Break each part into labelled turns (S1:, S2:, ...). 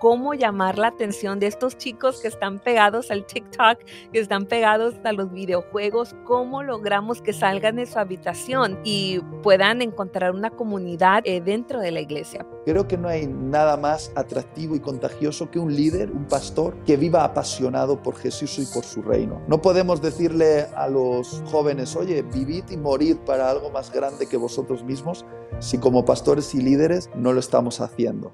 S1: cómo llamar la atención de estos chicos que están pegados al TikTok, que están pegados a los videojuegos, cómo logramos que salgan de su habitación y puedan encontrar una comunidad eh, dentro de la iglesia.
S2: Creo que no hay nada más atractivo y contagioso que un líder, un pastor, que viva apasionado por Jesús y por su reino. No podemos decirle a los jóvenes, oye, vivid y morid para algo más grande que vosotros mismos, si como pastores y líderes no lo estamos haciendo.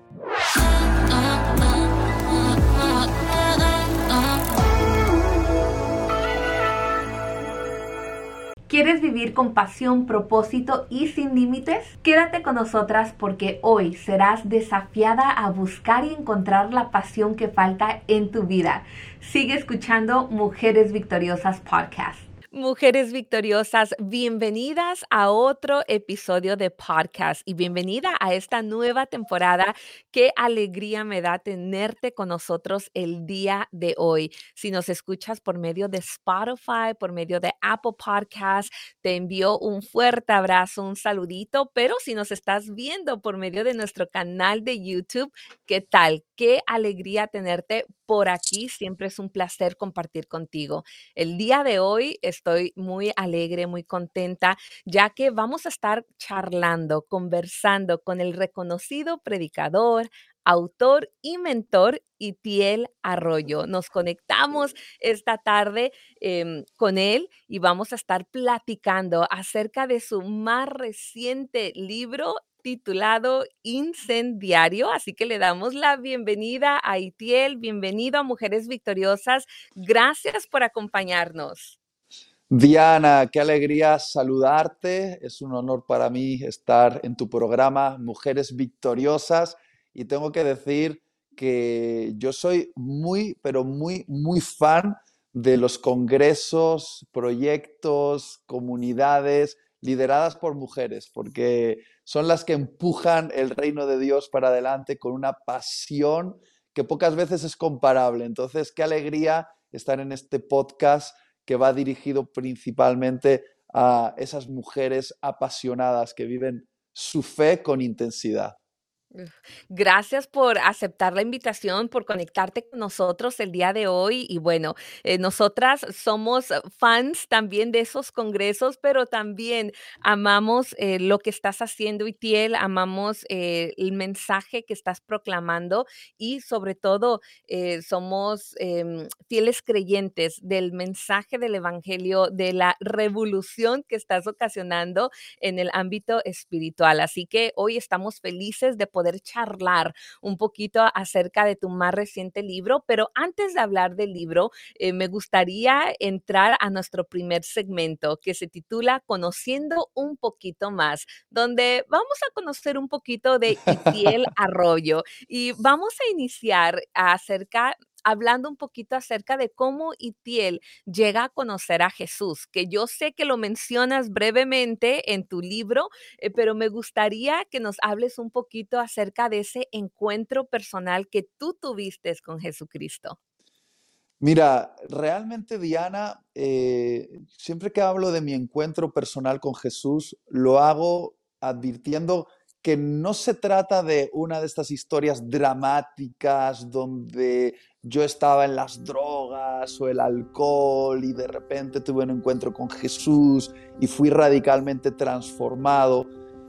S1: ¿Quieres vivir con pasión, propósito y sin límites? Quédate con nosotras porque hoy serás desafiada a buscar y encontrar la pasión que falta en tu vida. Sigue escuchando Mujeres Victoriosas Podcast. Mujeres victoriosas, bienvenidas a otro episodio de podcast y bienvenida a esta nueva temporada. Qué alegría me da tenerte con nosotros el día de hoy. Si nos escuchas por medio de Spotify, por medio de Apple Podcast, te envío un fuerte abrazo, un saludito, pero si nos estás viendo por medio de nuestro canal de YouTube, ¿qué tal? Qué alegría tenerte por aquí. Siempre es un placer compartir contigo. El día de hoy estoy muy alegre, muy contenta, ya que vamos a estar charlando, conversando con el reconocido predicador, autor y mentor Itiel Arroyo. Nos conectamos esta tarde em, con él y vamos a estar platicando acerca de su más reciente libro titulado Incendiario. Así que le damos la bienvenida a Itiel, bienvenido a Mujeres Victoriosas. Gracias por acompañarnos.
S2: Diana, qué alegría saludarte. Es un honor para mí estar en tu programa Mujeres Victoriosas y tengo que decir que yo soy muy, pero muy, muy fan de los congresos, proyectos, comunidades lideradas por mujeres, porque son las que empujan el reino de Dios para adelante con una pasión que pocas veces es comparable. Entonces, qué alegría estar en este podcast que va dirigido principalmente a esas mujeres apasionadas que viven su fe con intensidad.
S1: Gracias por aceptar la invitación, por conectarte con nosotros el día de hoy. Y bueno, eh, nosotras somos fans también de esos congresos, pero también amamos eh, lo que estás haciendo, Itiel, amamos eh, el mensaje que estás proclamando y sobre todo somos em, fieles creyentes del mensaje del Evangelio, de la revolución que estás ocasionando en el ámbito espiritual. Así que hoy estamos felices de poder charlar un poquito acerca de tu más reciente libro, pero antes de hablar del libro, eh, me gustaría entrar a nuestro primer segmento que se titula Conociendo un poquito más, donde vamos a conocer un poquito de Itiel Arroyo y vamos a iniciar acerca hablando un poquito acerca de cómo Itiel llega a conocer a Jesús, que yo sé que lo mencionas brevemente en tu libro, eh, pero me gustaría que nos hables un poquito acerca de ese encuentro personal que tú tuviste con Jesucristo.
S2: Mira, realmente Diana, eh, siempre que hablo de mi encuentro personal con Jesús, lo hago advirtiendo que no se trata de una de estas historias dramáticas donde yo estaba en las drogas o el alcohol y de repente tuve un encuentro con Jesús y fui radicalmente transformado.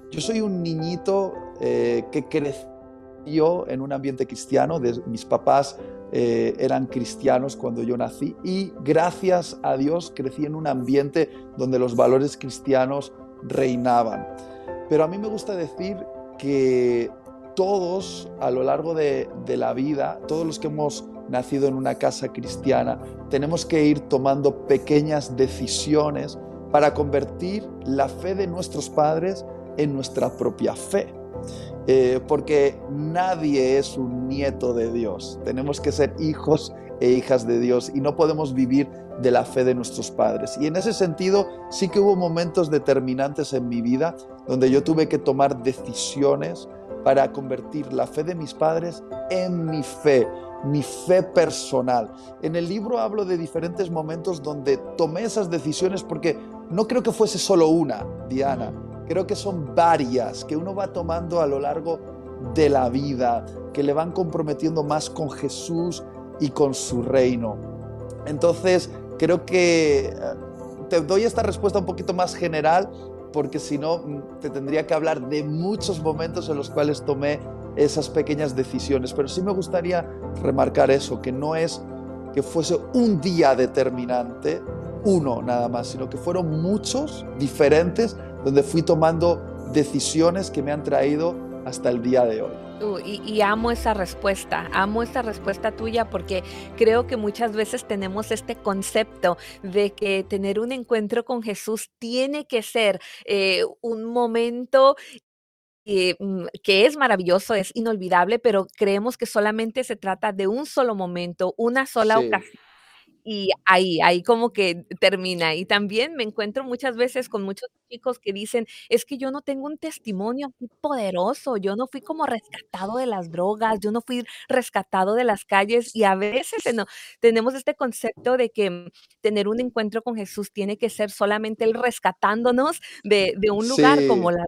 S2: Yo soy un niñito eh, que creció en un ambiente cristiano, mis papás eh, eran cristianos cuando yo nací y gracias a Dios crecí en un ambiente donde los valores cristianos reinaban. Pero a mí me gusta decir que todos a lo largo de, la vida, todos los que hemos nacido en una casa cristiana, tenemos que ir tomando pequeñas decisiones para convertir la fe de nuestros padres en nuestra propia fe. Eh, porque nadie es un nieto de Dios. Tenemos que ser hijos e hijas de Dios y no podemos vivir de la fe de nuestros padres. Y en ese sentido sí que hubo momentos determinantes en mi vida donde yo tuve que tomar decisiones para convertir la fe de mis padres en mi fe, mi fe personal. En el libro hablo de diferentes momentos donde tomé esas decisiones porque no creo que fuese solo una, Diana. Creo que son varias que uno va tomando a lo largo de la vida, que le van comprometiendo más con Jesús y con su reino. Entonces, creo que eh, te doy esta respuesta un poquito más general porque si no mm, te tendría que hablar de muchos momentos en los cuales tomé esas pequeñas decisiones. Pero sí me gustaría remarcar eso, que no es que fuese un día determinante, uno nada más, sino que fueron muchos diferentes donde fui tomando decisiones que me han traído hasta el día de hoy.
S1: Y, amo esa respuesta, amo esa respuesta tuya porque creo que muchas veces tenemos este concepto de que tener un encuentro con Jesús tiene que ser eh, un momento mm, que es maravilloso, es inolvidable, pero creemos que solamente se trata de un solo momento, una sola ocasión y ahí, ahí como que termina. Y también me encuentro muchas veces con muchos chicos que dicen, es que yo no tengo un testimonio poderoso, yo no fui como rescatado de las drogas, yo no fui rescatado de las calles y a veces no, tenemos este concepto de que mm, tener un encuentro con Jesús tiene que ser solamente el rescatándonos de, de un lugar como la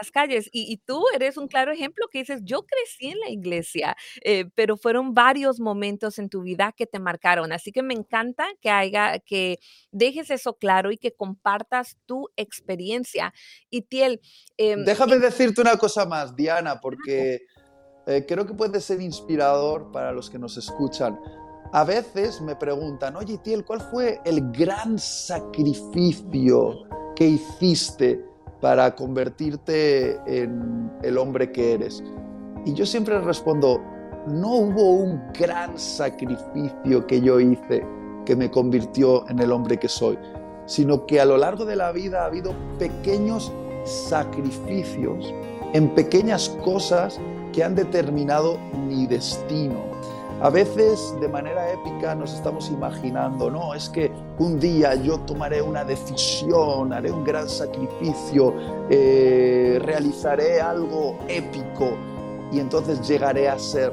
S1: las calles. Y, tú eres un claro ejemplo que dices, yo crecí en la iglesia, eh, pero fueron varios momentos en tu vida que te marcaron. Así que me encanta que haya, que dejes eso claro y que compartas tu experiencia. Y Tiel.
S2: Em, Déjame decirte una cosa más, Diana, porque eh, creo que puede ser inspirador para los que nos escuchan. A veces me preguntan, oye, Tiel, ¿cuál fue el gran sacrificio que hiciste para convertirte en el hombre que eres. Y yo siempre respondo, no hubo un gran sacrificio que yo hice que me convirtió en el hombre que soy, sino que a lo largo de la vida ha habido pequeños sacrificios en pequeñas cosas que han determinado mi destino. A veces de manera épica nos estamos imaginando, no, es que un día yo tomaré una decisión, haré un gran sacrificio, eh, realizaré algo épico y entonces llegaré a ser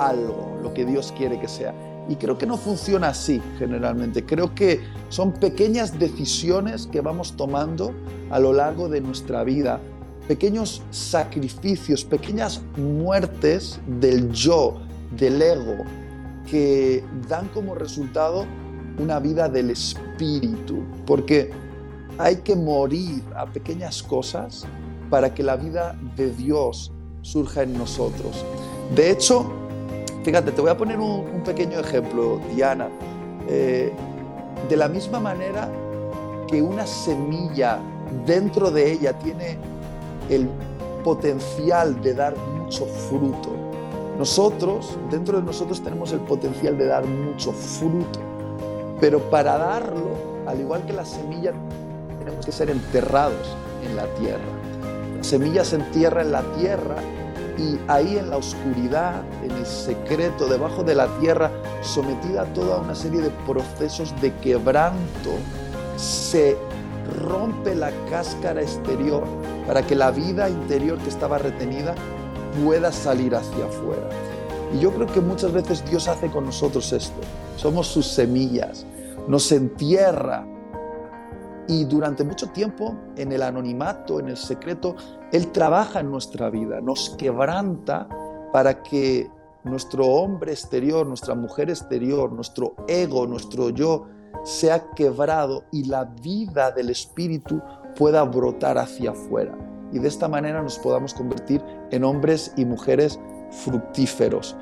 S2: algo, lo que Dios quiere que sea. Y creo que no funciona así generalmente. Creo que son pequeñas decisiones que vamos tomando a lo largo de nuestra vida, pequeños sacrificios, pequeñas muertes del yo, del ego que dan como resultado una vida del espíritu, porque hay que morir a pequeñas cosas para que la vida de Dios surja en nosotros. De hecho, fíjate, te voy a poner un, pequeño ejemplo, Diana. Eh, de la misma manera que una semilla dentro de ella tiene el potencial de dar mucho fruto, nosotros, dentro de nosotros tenemos el potencial de dar mucho fruto, pero para darlo, al igual que la semilla, tenemos que ser enterrados en la tierra. La semilla se entierra en la tierra y ahí en la oscuridad, en el secreto, debajo de la tierra, sometida a toda una serie de procesos de quebranto, se rompe la cáscara exterior para que la vida interior que estaba retenida pueda salir hacia afuera. Y yo creo que muchas veces Dios hace con nosotros esto. Somos sus semillas, nos entierra y durante mucho tiempo en el anonimato, en el secreto, Él trabaja en nuestra vida, nos quebranta para que nuestro hombre exterior, nuestra mujer exterior, nuestro ego, nuestro yo, sea quebrado y la vida del Espíritu pueda brotar hacia afuera y de esta manera nos podamos convertir en hombres y mujeres fructíferos.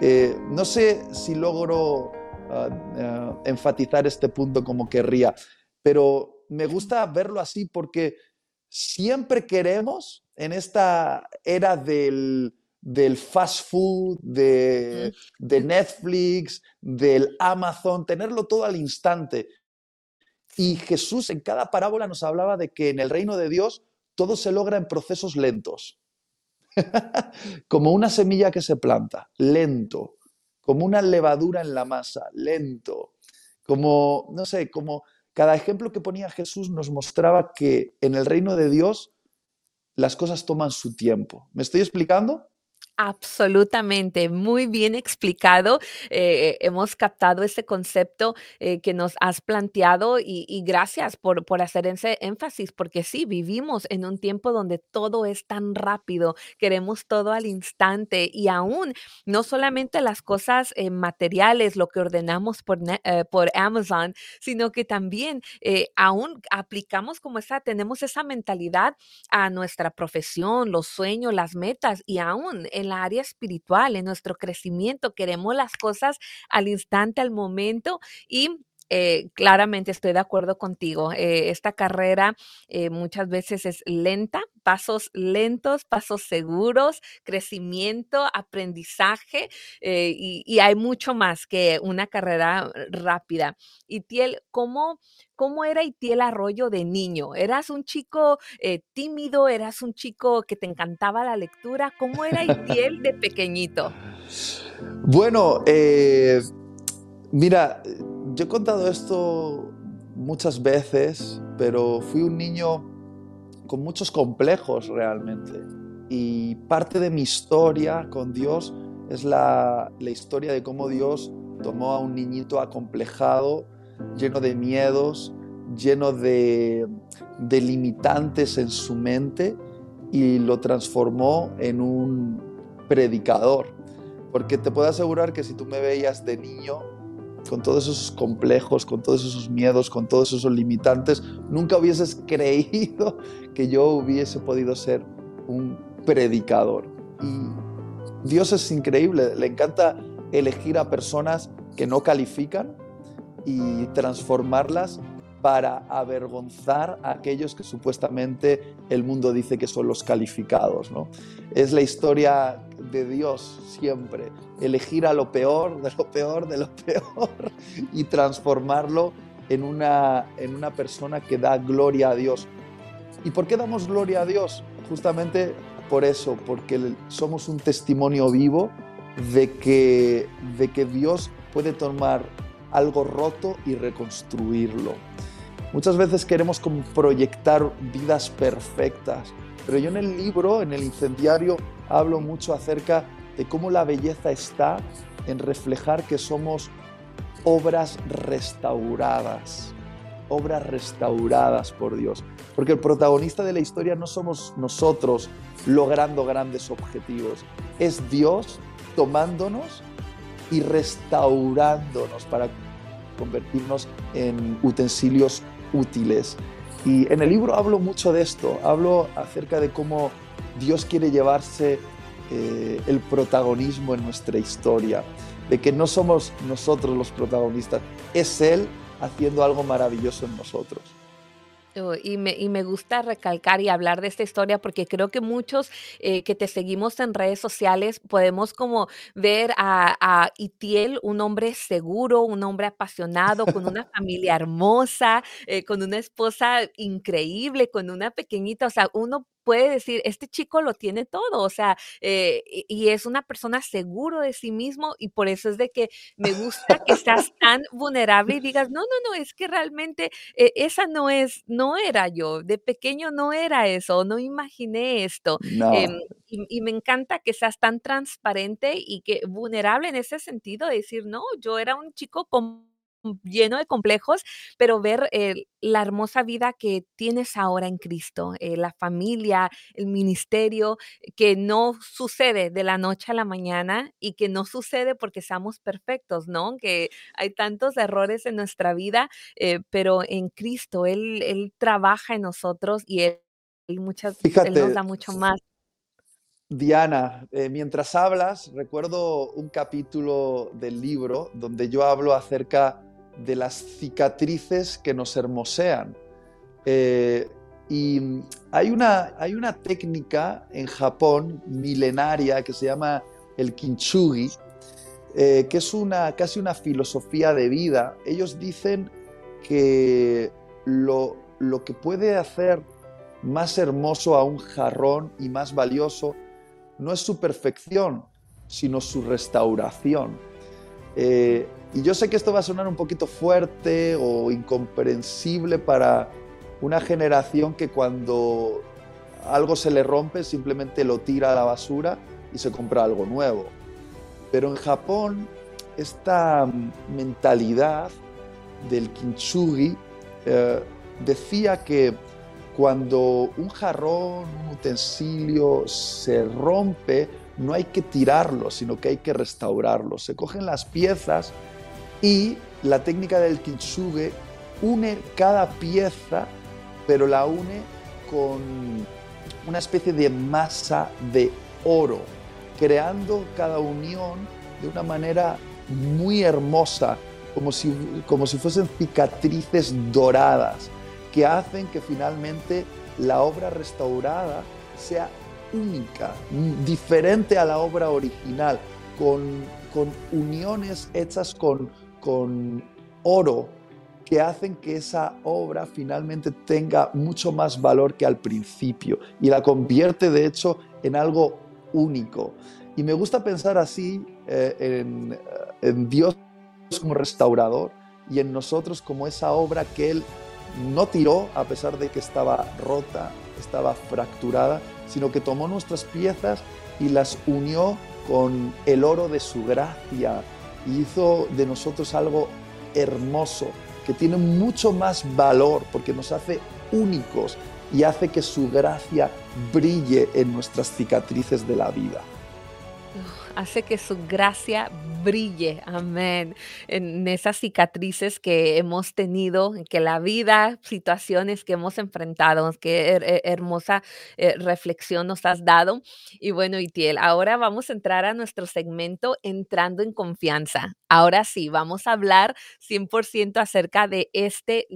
S2: Eh, no sé si logro ah, ah, enfatizar este punto como querría, pero me gusta verlo así porque siempre queremos en esta era del, fast food, de, de, Netflix, del Amazon, tenerlo todo al instante. Y Jesús en cada parábola nos hablaba de que en el reino de Dios todo se logra en procesos lentos. como una semilla que se planta, lento. Como una levadura en la masa, lento. Como, no sé, como cada ejemplo que ponía Jesús nos mostraba que en el reino de Dios las cosas toman su tiempo. ¿Me estoy explicando?
S1: Absolutamente, muy bien explicado. Eh, hemos captado ese concepto eh, que nos has planteado y, gracias por, por, hacer ese énfasis, porque sí, vivimos en un tiempo donde todo es tan rápido, queremos todo al instante y aún no solamente las cosas eh, materiales, lo que ordenamos por, por Amazon, sino que también aún aplicamos como esa, tenemos esa mentalidad a nuestra profesión, los sueños, las metas y aún en área espiritual, en nuestro crecimiento. Queremos las cosas al instante, al momento y eh, claramente estoy de acuerdo contigo. Eh, esta carrera eh, muchas veces es lenta, pasos lentos, pasos seguros, crecimiento, aprendizaje y, hay mucho más que una carrera rápida. Y Tiel, ¿cómo, ¿cómo era Itiel Arroyo de niño? ¿Eras un chico tímido? ¿Eras un chico que te encantaba la lectura? ¿Cómo era Itiel de pequeñito?
S2: Bueno, mira, yo he contado esto muchas veces, pero fui un niño con muchos complejos realmente. Y parte de mi historia con Dios es la, historia de cómo Dios tomó a un niñito acomplejado, lleno de miedos, lleno de, limitantes en su mente y lo transformó en un predicador. Porque te puedo asegurar que si tú me veías de niño, con todos esos complejos, con todos esos miedos, con todos esos limitantes, nunca hubieses creído que yo hubiese podido ser un predicador. Y Dios es increíble, le encanta elegir a personas que no califican y transformarlas para avergonzar a aquellos que supuestamente el mundo dice que son los calificados. ¿no? Es la historia de Dios siempre, elegir a lo peor, de lo peor, de lo peor y transformarlo en una, en una persona que da gloria a Dios. ¿Y por qué damos gloria a Dios? Justamente por eso, porque somos un testimonio vivo de que, de que Dios puede tomar algo roto y reconstruirlo. Muchas veces queremos proyectar vidas perfectas, pero yo en el libro, en el incendiario, hablo mucho acerca de cómo la belleza está en reflejar que somos obras restauradas, obras restauradas por Dios. Porque el protagonista de la historia no somos nosotros logrando grandes objetivos, es Dios tomándonos y restaurándonos para convertirnos en utensilios útiles. Y en el libro hablo mucho de esto, hablo acerca de cómo Dios quiere llevarse eh, el protagonismo en nuestra historia, de que no somos nosotros los protagonistas, es Él haciendo algo maravilloso en nosotros.
S1: Y me, y me, gusta recalcar y hablar de esta historia porque creo que muchos eh, que te seguimos en redes sociales podemos como ver a, a, Itiel, un hombre seguro, un hombre apasionado, con una familia hermosa, eh, con una esposa increíble, con una pequeñita, o sea, uno puede decir, este chico lo tiene todo, o sea, eh, y es una persona seguro de sí mismo y por eso es de que me gusta que seas tan vulnerable y digas, no, no, no, es que realmente eh, esa no es, no era yo, de pequeño no era eso, no imaginé esto. Em, y, y, me encanta que seas tan transparente y que vulnerable en ese sentido de decir, no, yo era un chico con lleno de complejos, pero ver eh, la hermosa vida que tienes ahora en Cristo, eh, la familia, el ministerio, que no sucede de la noche a la mañana y que no sucede porque seamos perfectos, ¿no? Que hay tantos errores en nuestra vida, eh, pero en Cristo Él, él trabaja en nosotros y Él, muchas, él nos da mucho más.
S2: Diana, mientras hablas, recuerdo un capítulo del libro donde yo hablo acerca de las cicatrices que nos hermosean. Eh, y hay una, hay una técnica en Japón milenaria que se llama el kintsugi, eh, que es una, casi una filosofía de vida. Ellos dicen que lo, lo que puede hacer más hermoso a un jarrón y más valioso no es su perfección, sino su restauración. Eh, y yo sé que esto va a sonar un poquito fuerte o incomprensible para una generación que cuando algo se le rompe simplemente lo tira a la basura, y se compra algo nuevo. Pero en Japón, esta mentalidad del kintsugi eh, decía que cuando un jarrón, un utensilio se rompe, no hay que tirarlo, sino que hay que restaurarlo. Se cogen las piezas y la técnica del kintsugi une cada pieza, pero la une con una especie de masa de oro, creando cada unión de una manera muy hermosa, como si, como si fuesen cicatrices doradas, que hacen que finalmente la obra restaurada sea única, diferente a la obra original, con, con uniones hechas con, con oro que hacen que esa obra finalmente tenga mucho más valor que al principio y la convierte de hecho en algo único. Y me gusta pensar así eh, en, en Dios como restaurador y en nosotros como esa obra que Él no tiró a pesar de que estaba rota, estaba fracturada, sino que tomó nuestras piezas y las unió con el oro de su gracia y hizo de nosotros algo hermoso, que tiene mucho más valor porque nos hace únicos y hace que su gracia brille en nuestras cicatrices de la vida
S1: hace que su gracia brille, amén, en esas cicatrices que hemos tenido, que la vida, situaciones que hemos enfrentado, qué hermosa eh, reflexión nos has dado. Y bueno, Itiel, ahora vamos a entrar a nuestro segmento entrando en confianza. Ahora sí, vamos a hablar 100% acerca de este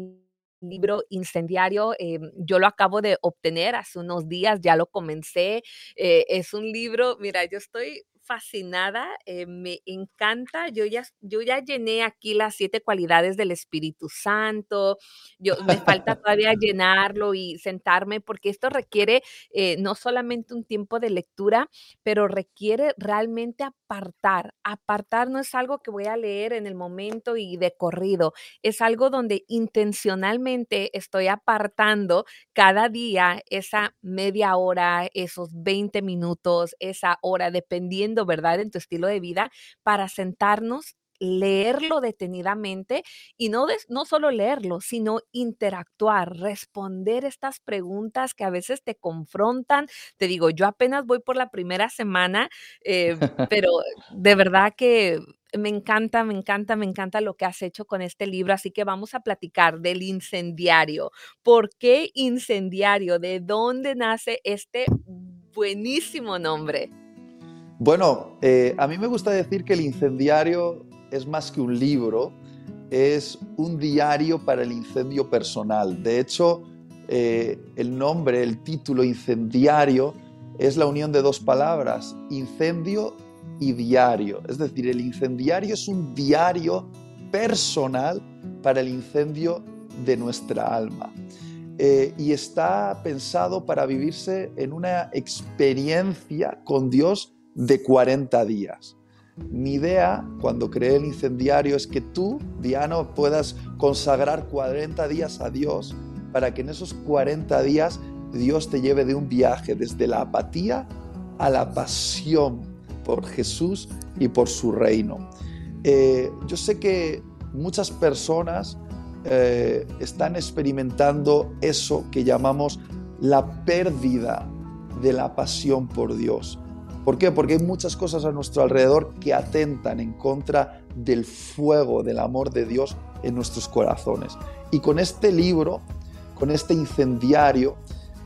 S1: libro incendiario. Em, yo lo acabo de obtener hace unos días, ya lo comencé. Eh, es un libro, mira, yo estoy fascinada, eh, me encanta. Yo ya, yo ya llené aquí las siete cualidades del Espíritu Santo. Yo, me falta todavía llenarlo y sentarme porque esto requiere eh, no solamente un tiempo de lectura, pero requiere realmente apartar. Apartar no es algo que voy a leer en el momento y de corrido. Es algo donde intencionalmente estoy apartando cada día esa media hora, esos 20 minutos, esa hora, dependiendo ¿verdad?, en tu estilo de vida para sentarnos leerlo detenidamente y no, no solo leerlo, sino interactuar, responder estas preguntas que a veces te confrontan. Te digo, yo apenas voy por la primera semana, eh, pero de verdad que me encanta, me encanta, me encanta lo que has hecho con este libro, así que vamos a platicar del incendiario. ¿Por qué incendiario? ¿De dónde nace este buenísimo nombre?
S2: Bueno, eh, a mí me gusta decir que el incendiario es más que un libro, es un diario para el incendio personal. De hecho, eh, el nombre, el título incendiario es la unión de dos palabras, incendio y diario. Es decir, el incendiario es un diario personal para el incendio de nuestra alma. Eh, y está pensado para vivirse en una experiencia con Dios de 40 días. Mi idea cuando creé el incendiario es que tú, Diano, puedas consagrar 40 días a Dios para que en esos 40 días Dios te lleve de un viaje desde la apatía a la pasión por Jesús y por su reino. Eh, yo sé que muchas personas eh, están experimentando eso que llamamos la pérdida de la pasión por Dios. ¿Por qué? Porque hay muchas cosas a nuestro alrededor que atentan en contra del fuego, del amor de Dios en nuestros corazones. Y con este libro, con este incendiario,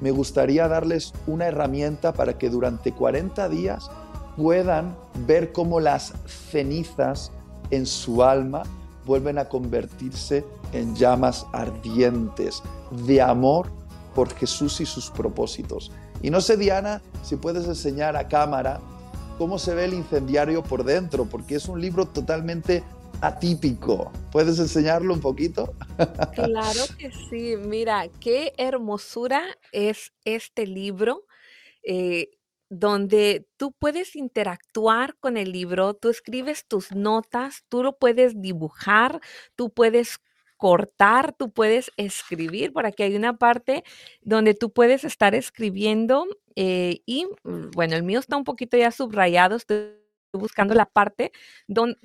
S2: me gustaría darles una herramienta para que durante 40 días puedan ver cómo las cenizas en su alma vuelven a convertirse en llamas ardientes de amor por Jesús y sus propósitos. Y no sé, Diana, si puedes enseñar a cámara cómo se ve el incendiario por dentro, porque es un libro totalmente atípico. ¿Puedes enseñarlo un poquito?
S1: Claro que sí. Mira, qué hermosura es este libro. Eh, donde tú puedes interactuar con el libro, tú escribes tus notas, tú lo puedes dibujar, tú puedes cortar, tú puedes escribir. Por aquí hay una parte donde tú puedes estar escribiendo eh, y, mm, bueno, el mío está un poquito ya subrayado. Estoy buscando la parte donde,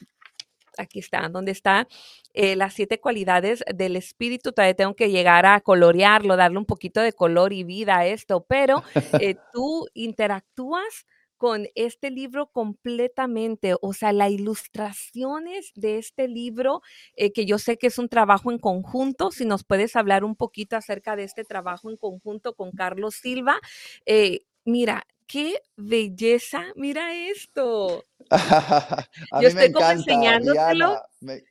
S1: aquí está, donde está eh, las siete cualidades del espíritu. Todavía tengo que llegar a colorearlo, darle un poquito de color y vida a esto, pero eh, tú interactúas con este libro completamente, o sea, las ilustraciones de este libro, eh, que yo sé que es un trabajo en conjunto, si nos puedes hablar un poquito acerca de este trabajo en conjunto con Carlos Silva. mira, qué belleza, mira esto. yo estoy como enseñándotelo.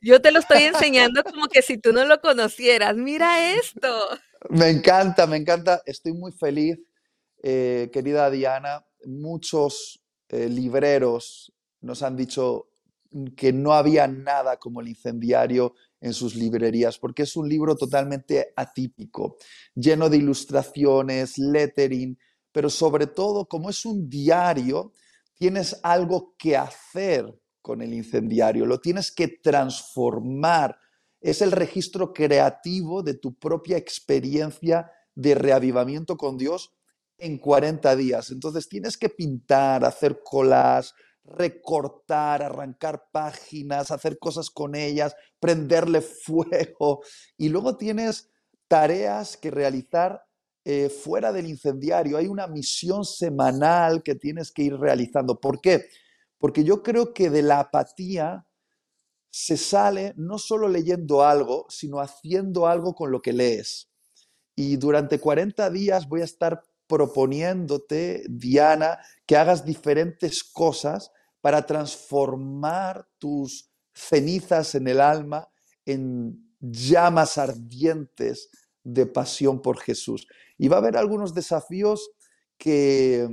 S1: Yo te lo estoy enseñando como que si tú no lo conocieras. Mira esto.
S2: Me encanta, me encanta. Estoy muy feliz, eh, querida Diana. Muchos eh, libreros nos han dicho que no había nada como el incendiario en sus librerías, porque es un libro totalmente atípico, lleno de ilustraciones, lettering, pero sobre todo, como es un diario, tienes algo que hacer con el incendiario, lo tienes que transformar. Es el registro creativo de tu propia experiencia de reavivamiento con Dios en 40 días. Entonces tienes que pintar, hacer colas, recortar, arrancar páginas, hacer cosas con ellas, prenderle fuego. Y luego tienes tareas que realizar eh, fuera del incendiario, hay una misión semanal que tienes que ir realizando. ¿Por qué? Porque yo creo que de la apatía se sale no solo leyendo algo, sino haciendo algo con lo que lees. Y durante 40 días voy a estar proponiéndote, Diana, que hagas diferentes cosas para transformar tus cenizas en el alma en llamas ardientes de pasión por Jesús. Y va a haber algunos desafíos que,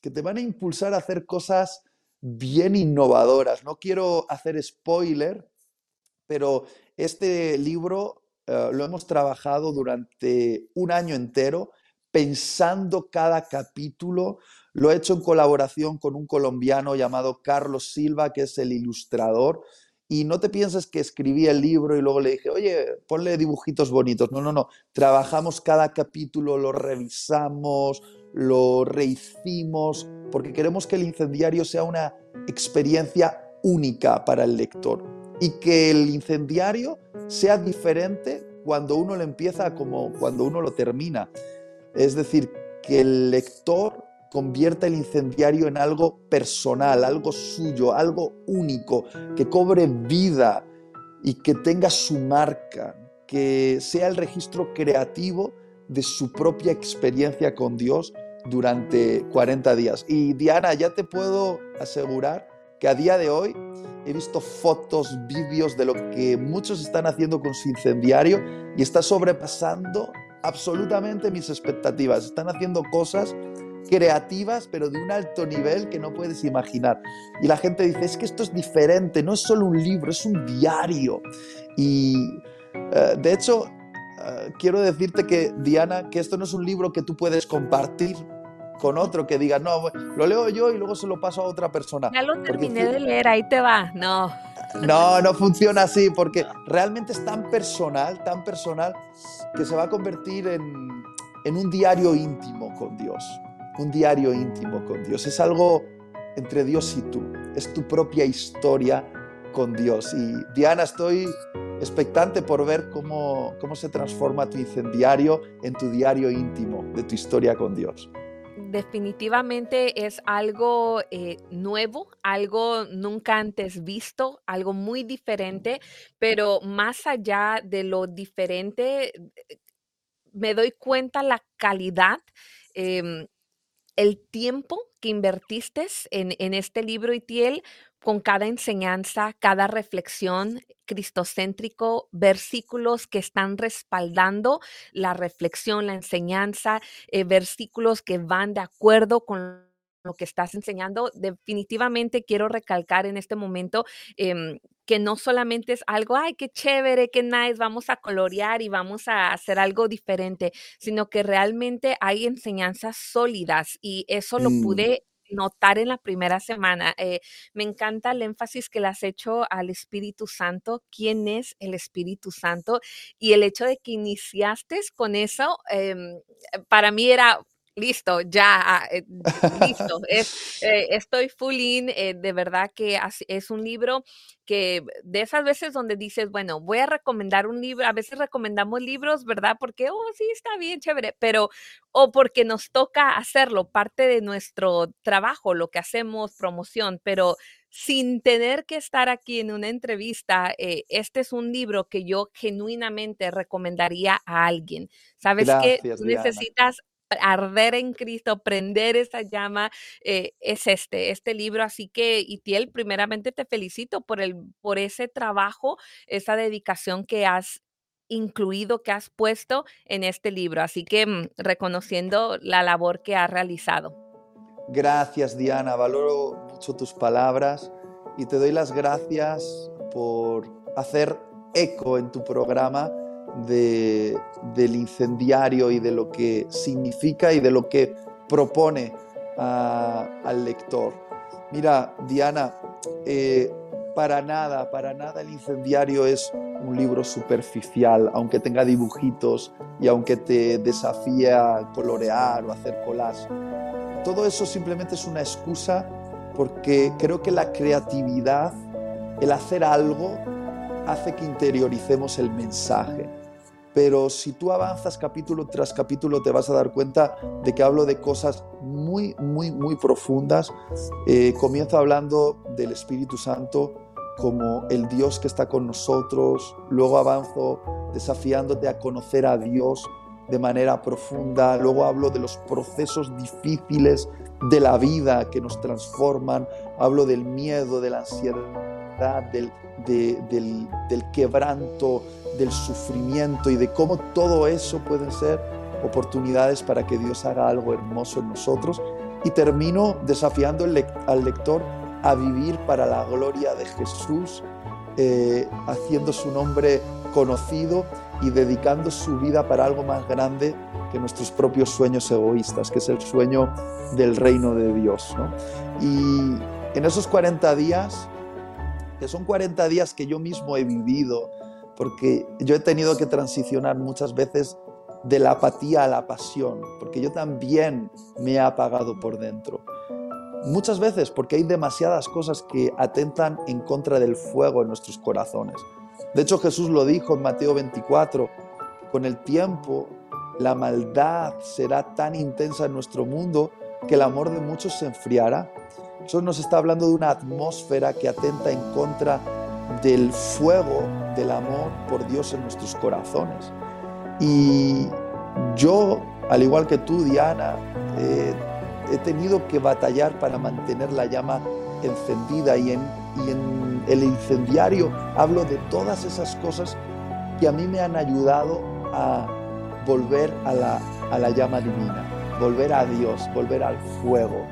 S2: que te van a impulsar a hacer cosas bien innovadoras. No quiero hacer spoiler, pero este libro eh, lo hemos trabajado durante un año entero, pensando cada capítulo. Lo he hecho en colaboración con un colombiano llamado Carlos Silva, que es el ilustrador. Y no te pienses que escribí el libro y luego le dije, oye, ponle dibujitos bonitos. No, no, no. Trabajamos cada capítulo, lo revisamos, lo rehicimos, porque queremos que el incendiario sea una experiencia única para el lector y que el incendiario sea diferente cuando uno lo empieza como cuando uno lo termina. Es decir, que el lector convierta el incendiario en algo personal, algo suyo, algo único, que cobre vida y que tenga su marca, que sea el registro creativo de su propia experiencia con Dios durante 40 días. Y Diana, ya te puedo asegurar que a día de hoy he visto fotos, vídeos de lo que muchos están haciendo con su incendiario y está sobrepasando absolutamente mis expectativas. Están haciendo cosas creativas, pero de un alto nivel que no puedes imaginar. Y la gente dice, es que esto es diferente, no es solo un libro, es un diario. Y eh, de hecho, eh, quiero decirte que, Diana, que esto no es un libro que tú puedes compartir con otro que diga, no, lo leo yo y luego se lo paso a otra persona.
S1: Ya lo terminé de leer, ahí te va, no.
S2: No, no funciona así, porque realmente es tan personal, tan personal, que se va a convertir en, en un diario íntimo con Dios un diario íntimo con Dios. Es algo entre Dios y tú. Es tu propia historia con Dios. Y Diana, estoy expectante por ver cómo, cómo se transforma tu incendiario en tu diario íntimo de tu historia con Dios.
S1: Definitivamente es algo eh, nuevo, algo nunca antes visto, algo muy diferente, pero más allá de lo diferente, me doy cuenta la calidad em, el tiempo que invertiste en, en este libro, Itiel, con cada enseñanza, cada reflexión cristocéntrico, versículos que están respaldando la reflexión, la enseñanza, eh, versículos que van de acuerdo con lo que estás enseñando. Definitivamente quiero recalcar en este momento em, que no solamente es algo, ay, qué chévere, qué nice, vamos a colorear y vamos a hacer algo diferente, sino que realmente hay enseñanzas sólidas y eso lo mm. pude notar en la primera semana. Eh, me encanta el énfasis que le has hecho al Espíritu Santo, quién es el Espíritu Santo y el hecho de que iniciaste con eso, em, para mí era listo, ya, ah, eh, listo. Eh, estoy full in, eh, de verdad que es un libro que de esas veces donde dices, bueno, voy a recomendar un libro, a veces recomendamos libros, ¿verdad? Porque, oh, sí, está bien, chévere, pero, o porque nos toca hacerlo, parte de nuestro trabajo, lo que hacemos, promoción, pero sin tener que estar aquí en una entrevista, este es un libro que yo genuinamente recomendaría a alguien. ¿Sabes que necesitas arder en Cristo, prender esa llama, eh, es este, este libro. Así que, Itiel, primeramente te felicito por, el, por ese trabajo, esa dedicación que has incluido, que has puesto en este libro. Así que mm, reconociendo la labor que has realizado.
S2: Gracias, Diana. Valoro mucho tus palabras y te doy las gracias por hacer eco en tu programa del incendiario y de lo que significa y de lo que propone al lector. Mira, Diana, eh, para nada, para nada el incendiario es un libro superficial, aunque tenga dibujitos y aunque te desafíe a colorear o hacer collage. Todo eso simplemente es una excusa porque creo que la creatividad, el hacer algo, hace que interioricemos el mensaje pero si tú avanzas capítulo tras capítulo te vas a dar cuenta de que hablo de cosas muy, muy, muy profundas. Eh, comienzo hablando del Espíritu Santo como el Dios que está con nosotros, luego avanzo desafiándote a conocer a Dios de manera profunda, luego hablo de los procesos difíciles de la vida que nos transforman, hablo del miedo, de la ansiedad, del, del, del quebranto, del sufrimiento y de cómo todo eso pueden ser oportunidades para que Dios haga algo hermoso en nosotros. Y termino desafiando al lector a vivir para la gloria de Jesús, eh, haciendo su nombre conocido y dedicando su vida para algo más grande que nuestros propios sueños egoístas, que es el sueño del reino de Dios. Y en esos 40 días, que son 40 días que yo mismo he vivido, porque yo he tenido que transicionar muchas veces de la apatía a la pasión, porque yo también me he apagado por dentro. Muchas veces porque hay demasiadas cosas que atentan en contra del fuego en nuestros corazones. De hecho Jesús lo dijo en Mateo 24, con el tiempo la maldad será tan intensa en nuestro mundo que el amor de muchos se enfriará. Eso nos está hablando de una atmósfera que atenta en contra del fuego del amor por Dios en nuestros corazones. Y yo, al igual que tú, Diana, eh, he tenido que batallar para mantener la llama encendida y en, y en el incendiario hablo de todas esas cosas que a mí me han ayudado a volver a la, a la llama divina, volver a Dios, volver al fuego.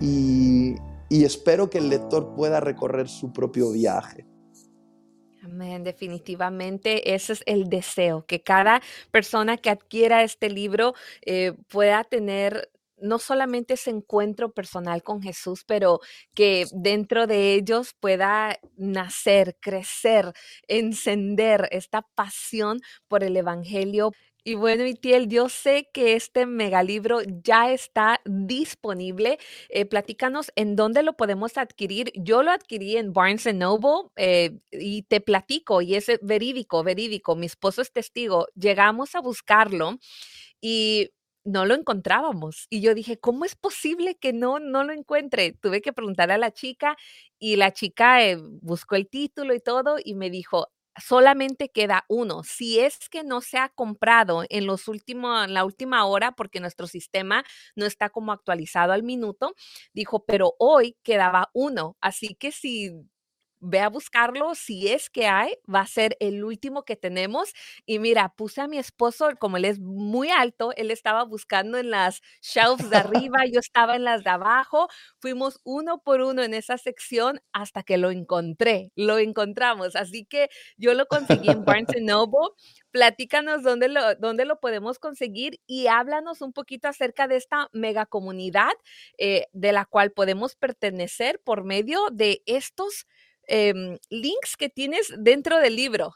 S2: Y, y espero que el lector pueda recorrer su propio viaje.
S1: Amén, definitivamente ese es el deseo, que cada persona que adquiera este libro eh, pueda tener no solamente ese encuentro personal con Jesús, pero que dentro de ellos pueda nacer, crecer, encender esta pasión por el Evangelio. Y bueno, Itiel, yo sé que este megalibro ya está disponible. Eh, platícanos en dónde lo podemos adquirir. Yo lo adquirí en Barnes Noble eh, y te platico, y es verídico, verídico. Mi esposo es testigo. Llegamos a buscarlo y no lo encontrábamos. Y yo dije, ¿cómo es posible que no, no lo encuentre? Tuve que preguntar a la chica y la chica eh, buscó el título y todo y me dijo, solamente queda uno. Si es que no se ha comprado en los últimos, en la última hora, porque nuestro sistema no está como actualizado al minuto, dijo, pero hoy quedaba uno. Así que si ve a buscarlo, si es que hay, va a ser el último que tenemos. Y mira, puse a mi esposo, como él es muy alto, él estaba buscando en las shelves de arriba, yo estaba en las de abajo, fuimos uno por uno en esa sección hasta que lo encontré, lo encontramos. Así que yo lo conseguí en Barnes Noble. Platícanos dónde lo, dónde lo podemos conseguir y háblanos un poquito acerca de esta mega comunidad eh, de la cual podemos pertenecer por medio de estos em, links que tienes dentro del libro.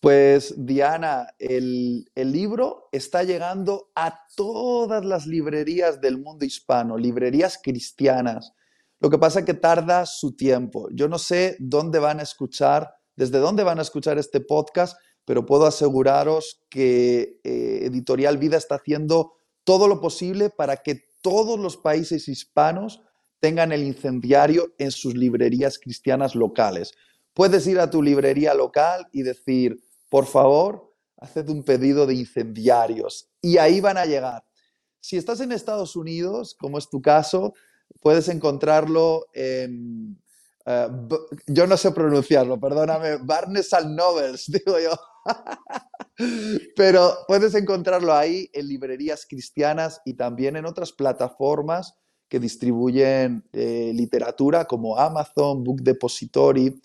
S2: Pues Diana, el, el, libro está llegando a todas las librerías del mundo hispano, librerías cristianas. Lo que pasa es que tarda su tiempo. Yo no sé dónde van a escuchar, desde dónde van a escuchar este podcast, pero puedo aseguraros que eh, Editorial Vida está haciendo todo lo posible para que todos los países hispanos tengan el incendiario en sus librerías cristianas locales. Puedes ir a tu librería local y decir, por favor, haced un pedido de incendiarios y ahí van a llegar. Si estás en Estados Unidos, como es tu caso, puedes encontrarlo en, eh, yo no sé pronunciarlo, perdóname, Barnes and Novels, digo yo. Pero puedes encontrarlo ahí en librerías cristianas y también en otras plataformas que distribuyen eh, literatura como Amazon, Book Depository.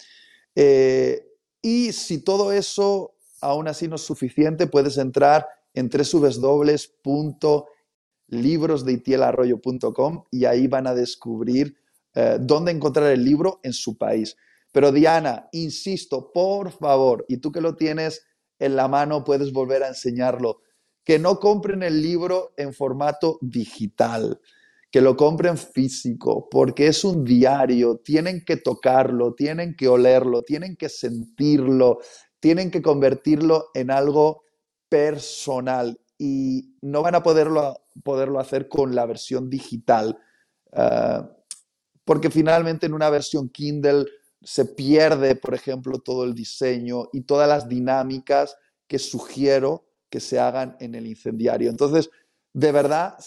S2: Eh, y si todo eso aún así no es suficiente, puedes entrar en www.librosdeitielarroyo.com y ahí van a descubrir eh, dónde encontrar el libro en su país. Pero Diana, insisto, por favor, y tú que lo tienes en la mano puedes volver a enseñarlo, que no compren el libro en formato digital, que lo compren físico, porque es un diario, tienen que tocarlo, tienen que olerlo, tienen que sentirlo, tienen que convertirlo en algo personal y no van a poderlo, poderlo hacer con la versión digital. Ah, porque finalmente en una versión Kindle se pierde, por ejemplo, todo el diseño y todas las dinámicas que sugiero que se hagan en el incendiario. Entonces, de verdad,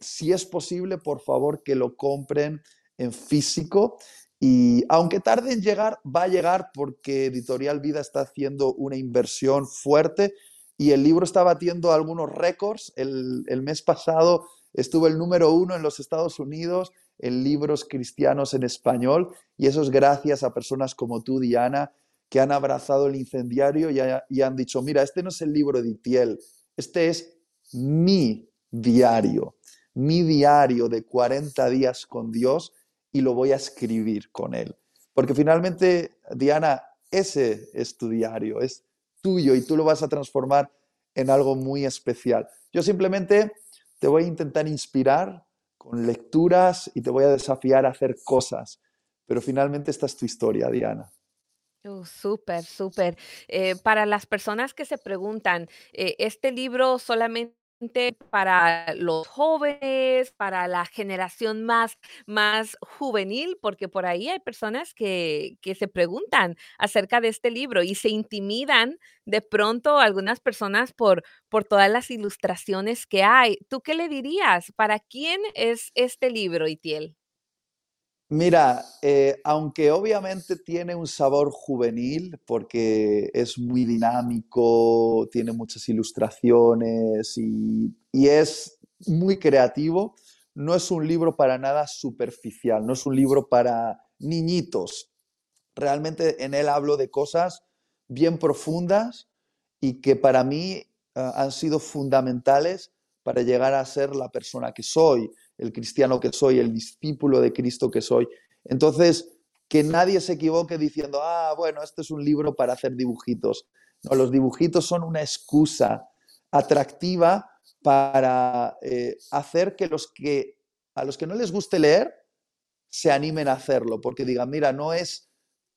S2: si es posible, por favor, que lo compren en físico. Y aunque tarde en llegar, va a llegar porque Editorial Vida está haciendo una inversión fuerte y el libro está batiendo algunos récords. El, mes pasado estuvo el número uno en los Estados Unidos en libros cristianos en español y eso es gracias a personas como tú, Diana, que han abrazado el incendiario y, han dicho, mira, este no es el libro de Itiel, este es mi diario, mi diario de 40 días con Dios y lo voy a escribir con él. Porque finalmente, Diana, ese es tu diario, es tuyo y tú lo vas a transformar en algo muy especial. Yo simplemente te voy a intentar inspirar con lecturas y te voy a desafiar a hacer cosas. Pero finalmente esta es tu historia, Diana.
S1: Uh, súper, súper. Eh, para las personas que se preguntan, eh, ¿este libro solamente para los jóvenes, para la generación más, más juvenil, porque por ahí hay personas que, que se preguntan acerca de este libro y se intimidan de pronto algunas personas por, por todas las ilustraciones que hay. ¿Tú qué le dirías? ¿Para quién es este libro, Itiel?
S2: Mira, eh, aunque obviamente tiene un sabor juvenil, porque es muy dinámico, tiene muchas ilustraciones y, es muy creativo, no es un libro para nada superficial, no es un libro para niñitos. Realmente en él hablo de cosas bien profundas y que para mí ah, han sido fundamentales para llegar a ser la persona que soy el cristiano que soy, el discípulo de Cristo que soy. Entonces, que nadie se equivoque diciendo, ah, bueno, este es un libro para hacer dibujitos. No, los dibujitos son una excusa atractiva para eh, hacer que los que a los que no les guste leer se animen a hacerlo, porque digan, mira, no es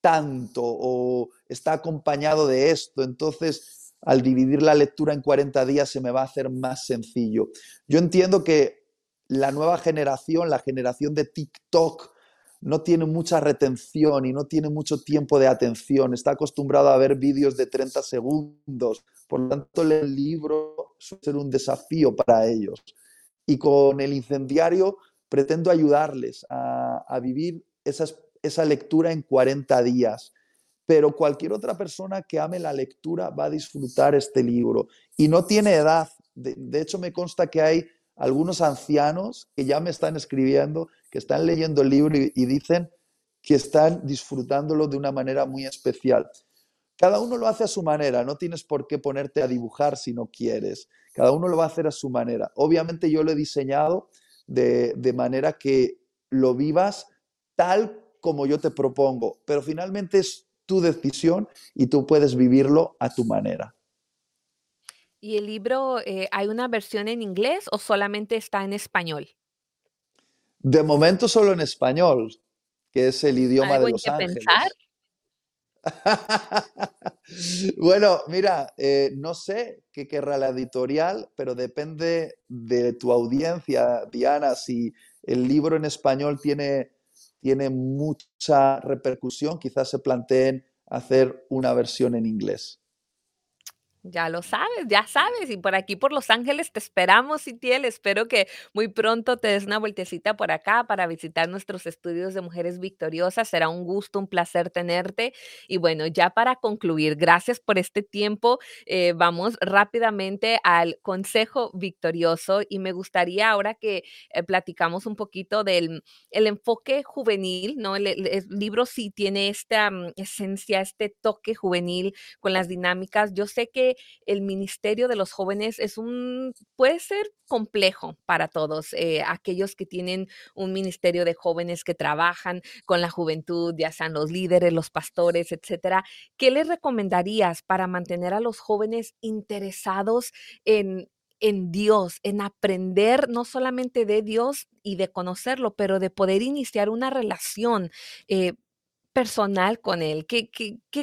S2: tanto o está acompañado de esto, entonces al dividir la lectura en 40 días se me va a hacer más sencillo. Yo entiendo que la nueva generación, la generación de TikTok, no tiene mucha retención y no tiene mucho tiempo de atención, está acostumbrado a ver vídeos de 30 segundos, por lo tanto el libro suele ser un desafío para ellos. Y con el incendiario pretendo ayudarles a, vivir esa lectura en 40 días. Pero cualquier otra persona que ame la lectura va a disfrutar este libro. Y no tiene edad. De, hecho, me consta que hay algunos ancianos que ya me están escribiendo, que están leyendo el libro y dicen que están disfrutándolo de una manera muy especial. Cada uno lo hace a su manera, no tienes por qué ponerte a dibujar si no quieres. Cada uno lo va a hacer a su manera. Obviamente yo lo he diseñado de, manera que lo vivas tal como yo te propongo, pero finalmente es tu decisión y tú puedes vivirlo a tu manera.
S1: ¿Y el libro, eh, hay una versión en inglés o solamente está en español?
S2: De momento solo en español, que es el idioma de Los Ángeles. Pensar? bueno, mira, eh, no sé qué querrá la editorial, pero depende de tu audiencia, Diana. Si el libro en español tiene, tiene mucha repercusión, quizás se planteen hacer una versión en inglés.
S1: Ya lo sabes, ya sabes. Y por aquí, por Los Ángeles, te esperamos, Itiel. Espero que muy pronto te des una vueltecita por acá para visitar nuestros estudios de Mujeres Victoriosas. Será un gusto, un placer tenerte. Y bueno, ya para concluir, gracias por este tiempo. Eh, vamos rápidamente al consejo victorioso y me gustaría ahora que eh, platicamos un poquito del el enfoque juvenil, ¿no? El, libro sí tiene esta mm, esencia, este toque juvenil con las dinámicas. Yo sé que el ministerio de los jóvenes es un, puede ser complejo para todos, eh, aquellos que tienen un ministerio de jóvenes que trabajan con la juventud, ya sean los líderes, los pastores, etcétera. ¿Qué les recomendarías para mantener a los jóvenes interesados en en Dios, en aprender no solamente de Dios y de conocerlo, pero de poder iniciar una relación eh, personal con él? ¿Qué,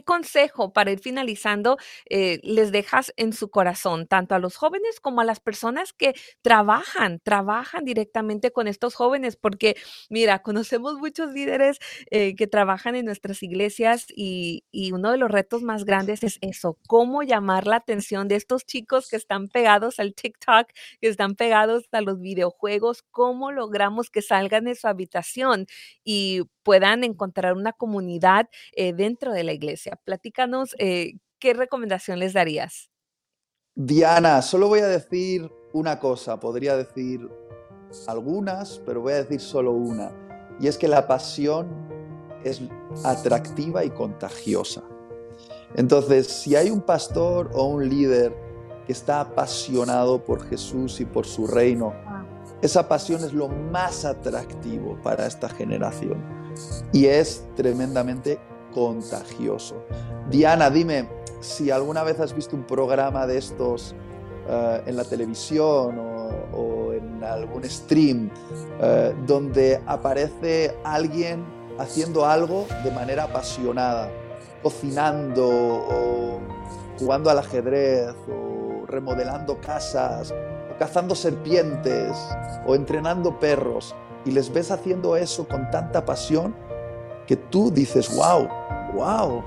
S1: consejo para ir finalizando eh, les dejas en su corazón, tanto a los jóvenes como a las personas que trabajan, trabajan directamente con estos jóvenes? Porque, mira, conocemos muchos líderes eh, que trabajan en nuestras iglesias y uno de los retos más grandes es eso, cómo llamar la atención de estos chicos que están pegados al TikTok, que están pegados a los videojuegos, cómo logramos que salgan de su habitación y puedan encontrar una comunidad eh, dentro de la iglesia. Platícanos, eh, ¿qué recomendación les darías?
S2: Diana, solo voy a decir una cosa, podría decir algunas, pero voy a decir solo una, y es que la pasión es atractiva y contagiosa. Entonces, si hay un pastor o un líder que está apasionado por Jesús y por su reino, esa pasión es lo más atractivo para esta generación y es tremendamente contagioso. Diana, dime si alguna vez has visto un programa de estos eh, en la televisión o, en algún stream eh, donde aparece alguien haciendo algo de manera apasionada, cocinando o jugando al ajedrez o remodelando casas o cazando serpientes o entrenando perros y les ves haciendo eso con tanta pasión que tú dices, wow, wow,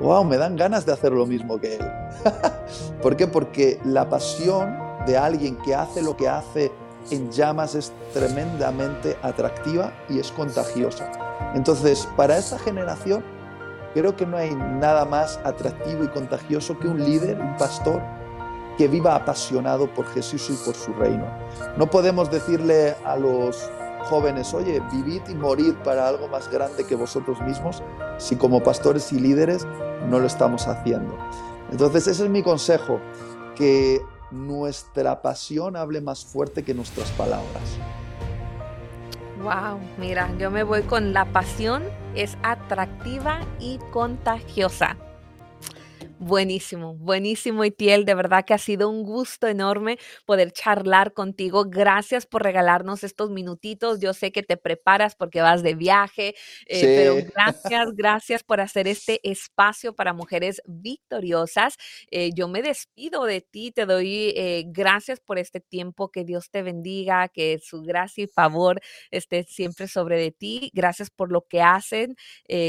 S2: wow, me dan ganas de hacer lo mismo que él. ¿Por qué? Porque la pasión de alguien que hace lo que hace en llamas es tremendamente atractiva y es contagiosa. Entonces, para esa generación, creo que no hay nada más atractivo y contagioso que un líder, un pastor, que viva apasionado por Jesús y por su reino. No podemos decirle a los jóvenes, oye, vivid y morid para algo más grande que vosotros mismos, si como pastores y líderes no lo estamos haciendo. Entonces ese es mi consejo, que nuestra pasión hable más fuerte que nuestras palabras.
S1: Wow, mira, yo me voy con la pasión es atractiva y contagiosa. Buenísimo, buenísimo, Itiel. De verdad que ha sido un gusto enorme poder charlar contigo. Gracias por regalarnos estos minutitos. Yo sé que te preparas porque vas de viaje, eh, pero gracias, gracias por hacer este espacio para mujeres victoriosas. Eh, yo me despido de ti, te doy eh, gracias por este tiempo. Que Dios te bendiga, que su gracia y favor esté siempre sobre de ti. Gracias por lo que hacen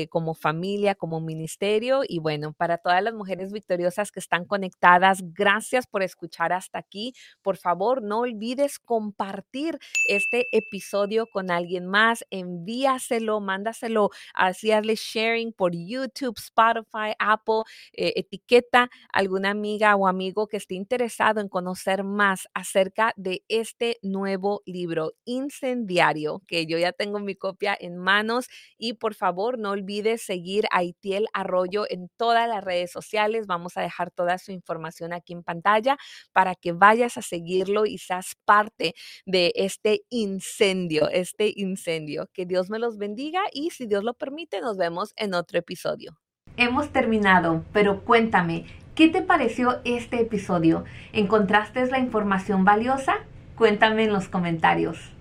S1: como familia, como ministerio y bueno, para todas las mujeres victoriosas que están conectadas. Gracias por escuchar hasta aquí. Por favor, no olvides compartir este episodio con alguien más. Envíaselo, mándaselo, así hazle sharing por YouTube, Spotify, Apple. Eh, etiqueta alguna amiga o amigo que esté interesado en conocer más acerca de este nuevo libro, Incendiario, que yo ya tengo mi copia en manos. Y por favor, no olvides seguir a Itiel Arroyo en todas las redes sociales. Vamos a dejar toda su información aquí en pantalla para que vayas a seguirlo y seas parte de este incendio, este incendio. Que Dios me los bendiga y si Dios lo permite, nos vemos en otro episodio. Hemos terminado, pero cuéntame, ¿qué te pareció este episodio? ¿Encontraste la información valiosa? Cuéntame en los comentarios.